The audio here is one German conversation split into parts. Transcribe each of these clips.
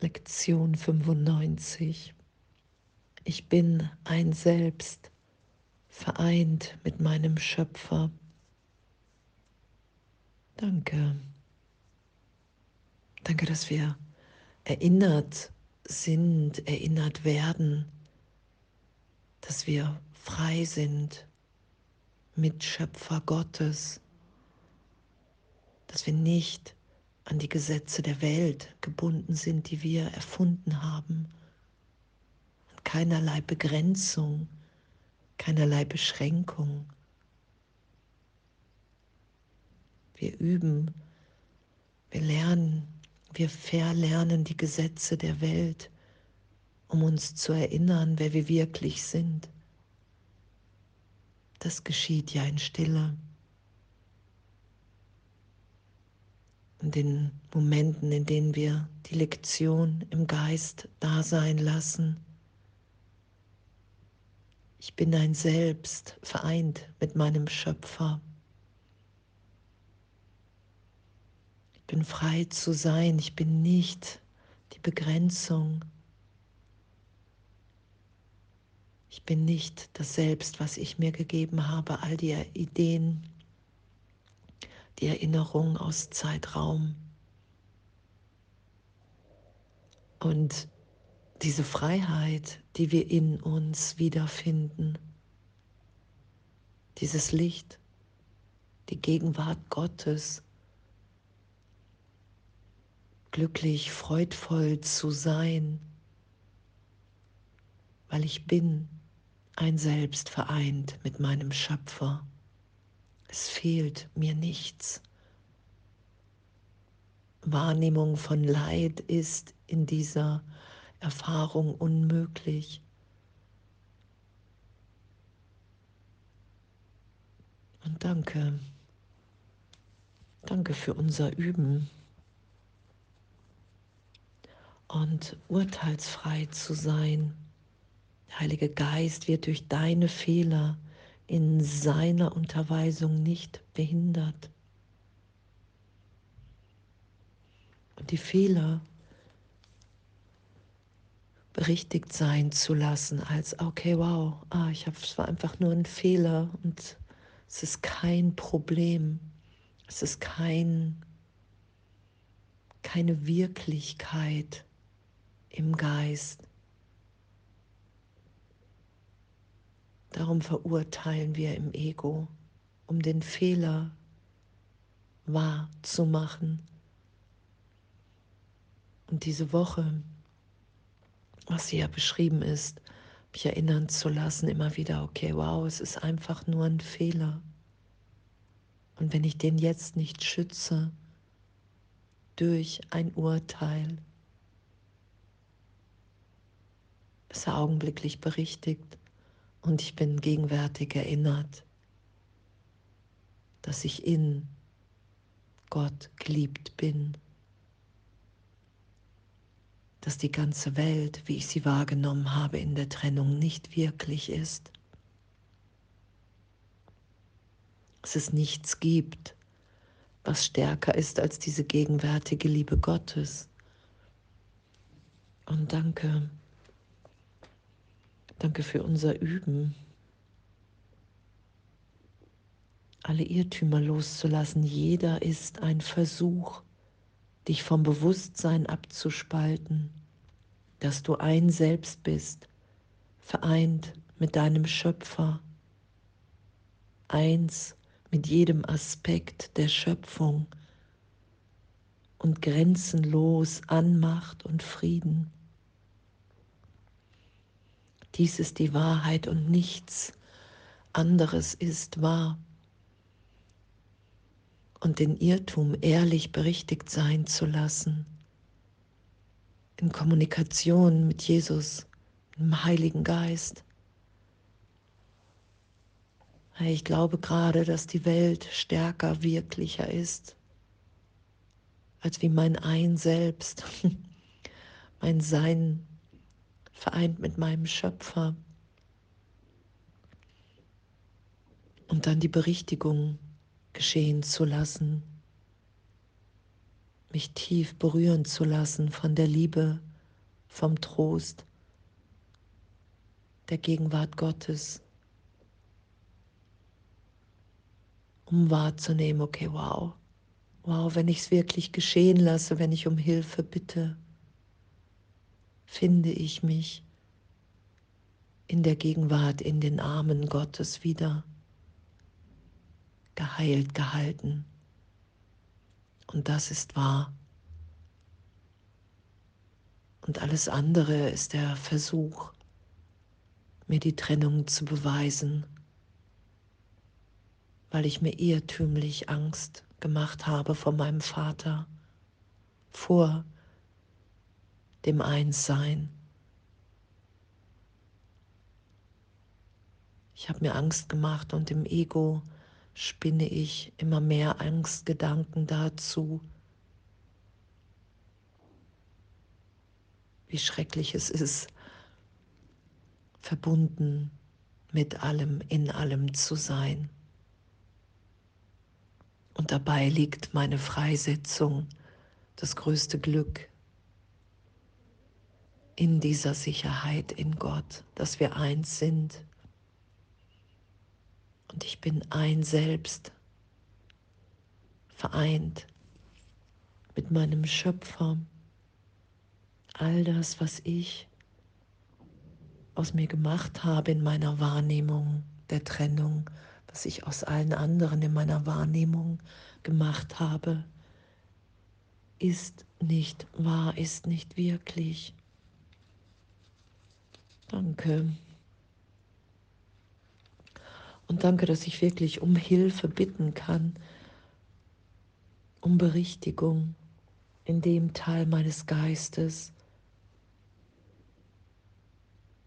Lektion 95. Ich bin ein Selbst, vereint mit meinem Schöpfer. Danke. Danke, dass wir erinnert sind, erinnert werden, dass wir frei sind, Mitschöpfer Gottes, dass wir nicht an die Gesetze der Welt gebunden sind, die wir erfunden haben. Und keinerlei Begrenzung, keinerlei Beschränkung. Wir üben, wir lernen, wir verlernen die Gesetze der Welt, um uns zu erinnern, wer wir wirklich sind. Das geschieht ja in Stille. In den Momenten, in denen wir die Lektion im Geist da sein lassen. Ich bin ein Selbst, vereint mit meinem Schöpfer. Ich bin frei zu sein, ich bin nicht die Begrenzung. Ich bin nicht das Selbst, was ich mir gegeben habe, all die Ideen, die Erinnerung aus Zeitraum. Und diese Freiheit, die wir in uns wiederfinden, dieses Licht, die Gegenwart Gottes, glücklich, freudvoll zu sein, weil ich bin ein Selbst vereint mit meinem Schöpfer. Es fehlt mir nichts. Wahrnehmung von Leid ist in dieser Erfahrung unmöglich. Und danke, danke für unser Üben und urteilsfrei zu sein. Der Heilige Geist wird durch deine Fehler in seiner Unterweisung nicht behindert. Und die Fehler berichtigt sein zu lassen als, okay, wow, ah, ich habe, es war einfach nur ein Fehler und es ist kein Problem, es ist kein, keine Wirklichkeit im Geist. Darum verurteilen wir im Ego, um den Fehler wahrzumachen. Und diese Woche, was hier beschrieben ist, mich erinnern zu lassen, immer wieder, okay, wow, es ist einfach nur ein Fehler. Und wenn ich den jetzt nicht schütze durch ein Urteil, ist er augenblicklich berichtigt und ich bin gegenwärtig erinnert, dass ich in Gott geliebt bin, dass die ganze Welt, wie ich sie wahrgenommen habe in der Trennung, nicht wirklich ist. Dass es nichts gibt, was stärker ist als diese gegenwärtige Liebe Gottes. Und danke. Danke für unser Üben. Alle Irrtümer loszulassen. Jeder ist ein Versuch, dich vom Bewusstsein abzuspalten, dass du ein Selbst bist, vereint mit deinem Schöpfer, eins mit jedem Aspekt der Schöpfung und grenzenlos an Macht und Frieden. Dies ist die Wahrheit und nichts anderes ist wahr. Und den Irrtum ehrlich berichtigt sein zu lassen, in Kommunikation mit Jesus, dem Heiligen Geist. Ich glaube gerade, dass die Welt stärker, wirklicher ist, als wie mein Ein selbst, mein Sein vereint mit meinem Schöpfer. Und dann die Berichtigung geschehen zu lassen. mich tief berühren zu lassen von der Liebe, vom Trost, der Gegenwart Gottes, um wahrzunehmen, okay, wow, wow, wenn ich es wirklich geschehen lasse, wenn ich um Hilfe bitte, finde ich mich in der Gegenwart, in den Armen Gottes wieder, geheilt, gehalten. Und das ist wahr. Und alles andere ist der Versuch, mir die Trennung zu beweisen, weil ich mir irrtümlich Angst gemacht habe vor meinem Vater, vor dem Einssein. Ich habe mir Angst gemacht und im Ego spinne ich immer mehr Angstgedanken dazu, wie schrecklich es ist, verbunden mit allem, in allem zu sein. Und dabei liegt meine Freisetzung, das größte Glück in dieser Sicherheit in Gott, dass wir eins sind. Und ich bin ein Selbst, vereint mit meinem Schöpfer. All das, was ich aus mir gemacht habe in meiner Wahrnehmung der Trennung, was ich aus allen anderen in meiner Wahrnehmung gemacht habe, ist nicht wahr, ist nicht wirklich. Danke. Und danke, dass ich wirklich um Hilfe bitten kann, um Berichtigung in dem Teil meines Geistes,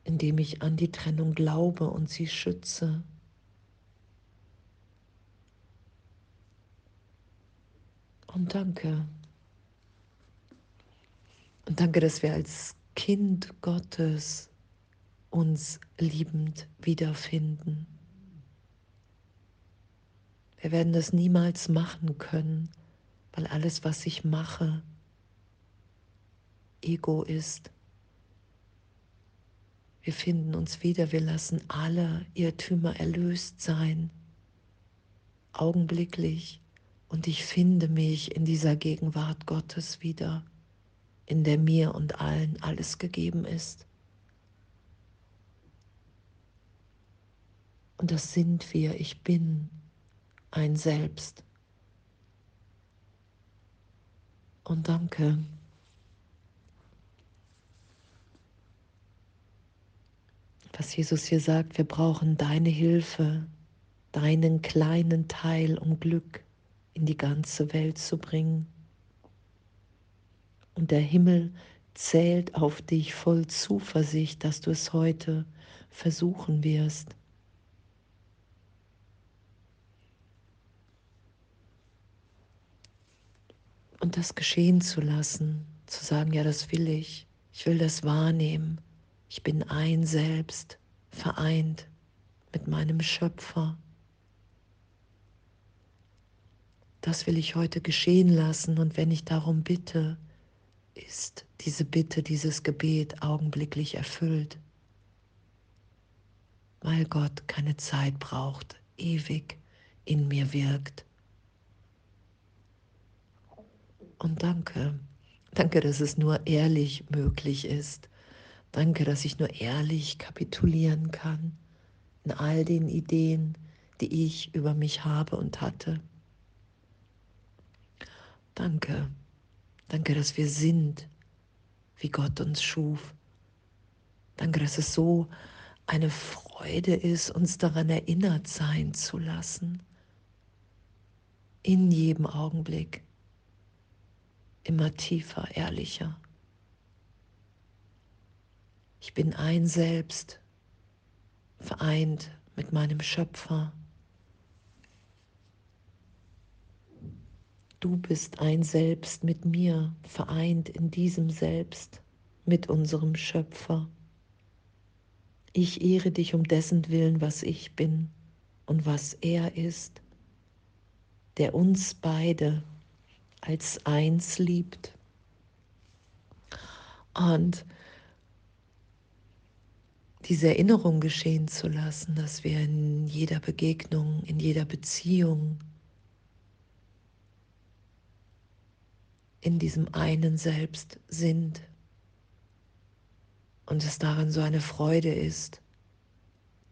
in dem ich an die Trennung glaube und sie schütze. Und danke. Und danke, dass wir als Kind Gottes uns liebend wiederfinden. Wir werden das niemals machen können, weil alles, was ich mache, Ego ist. Wir finden uns wieder, wir lassen alle Irrtümer erlöst sein, augenblicklich. Und ich finde mich in dieser Gegenwart Gottes wieder, in der mir und allen alles gegeben ist. Und das sind wir, ich bin ein Selbst. Und danke. Was Jesus hier sagt, wir brauchen deine Hilfe, deinen kleinen Teil, um Glück in die ganze Welt zu bringen. Und der Himmel zählt auf dich voll Zuversicht, dass du es heute versuchen wirst. Und das geschehen zu lassen, zu sagen, ja, das will ich, ich will das wahrnehmen, ich bin ein Selbst, vereint mit meinem Schöpfer. Das will ich heute geschehen lassen und wenn ich darum bitte, ist diese Bitte, dieses Gebet augenblicklich erfüllt, weil Gott keine Zeit braucht, ewig in mir wirkt. Und danke, danke, dass es nur ehrlich möglich ist. Danke, dass ich nur ehrlich kapitulieren kann in all den Ideen, die ich über mich habe und hatte. Danke, danke, dass wir sind, wie Gott uns schuf. Danke, dass es so eine Freude ist, uns daran erinnert sein zu lassen. In jedem Augenblick immer tiefer, ehrlicher. Ich bin ein Selbst, vereint mit meinem Schöpfer. Du bist ein Selbst mit mir, vereint in diesem Selbst mit unserem Schöpfer. Ich ehre dich um dessen Willen, was ich bin und was er ist, der uns beide als eins liebt. Und diese Erinnerung geschehen zu lassen, dass wir in jeder Begegnung, in jeder Beziehung, in diesem einen Selbst sind und es darin so eine Freude ist,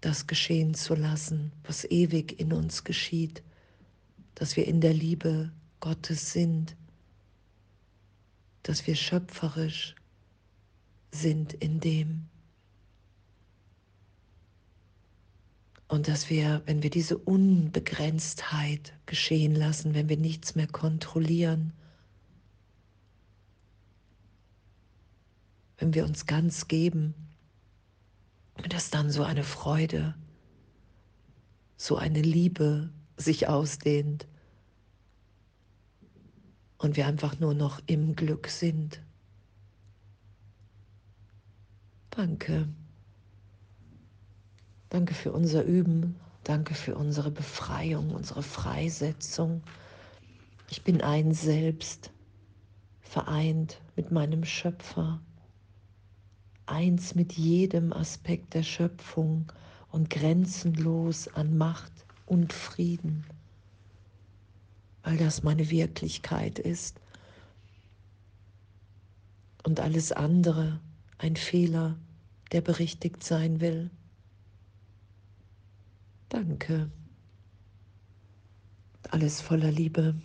das geschehen zu lassen, was ewig in uns geschieht, dass wir in der Liebe Gottes sind, dass wir schöpferisch sind in dem. Und dass wir, wenn wir diese Unbegrenztheit geschehen lassen, wenn wir nichts mehr kontrollieren, wenn wir uns ganz geben, dass dann so eine Freude, so eine Liebe sich ausdehnt und wir einfach nur noch im Glück sind. Danke. Danke für unser Üben. Danke für unsere Befreiung, unsere Freisetzung. Ich bin ein Selbst, vereint mit meinem Schöpfer, eins mit jedem Aspekt der Schöpfung und grenzenlos an Macht und Frieden, weil das meine Wirklichkeit ist und alles andere ein Fehler, der berichtigt sein will. Danke. Alles voller Liebe.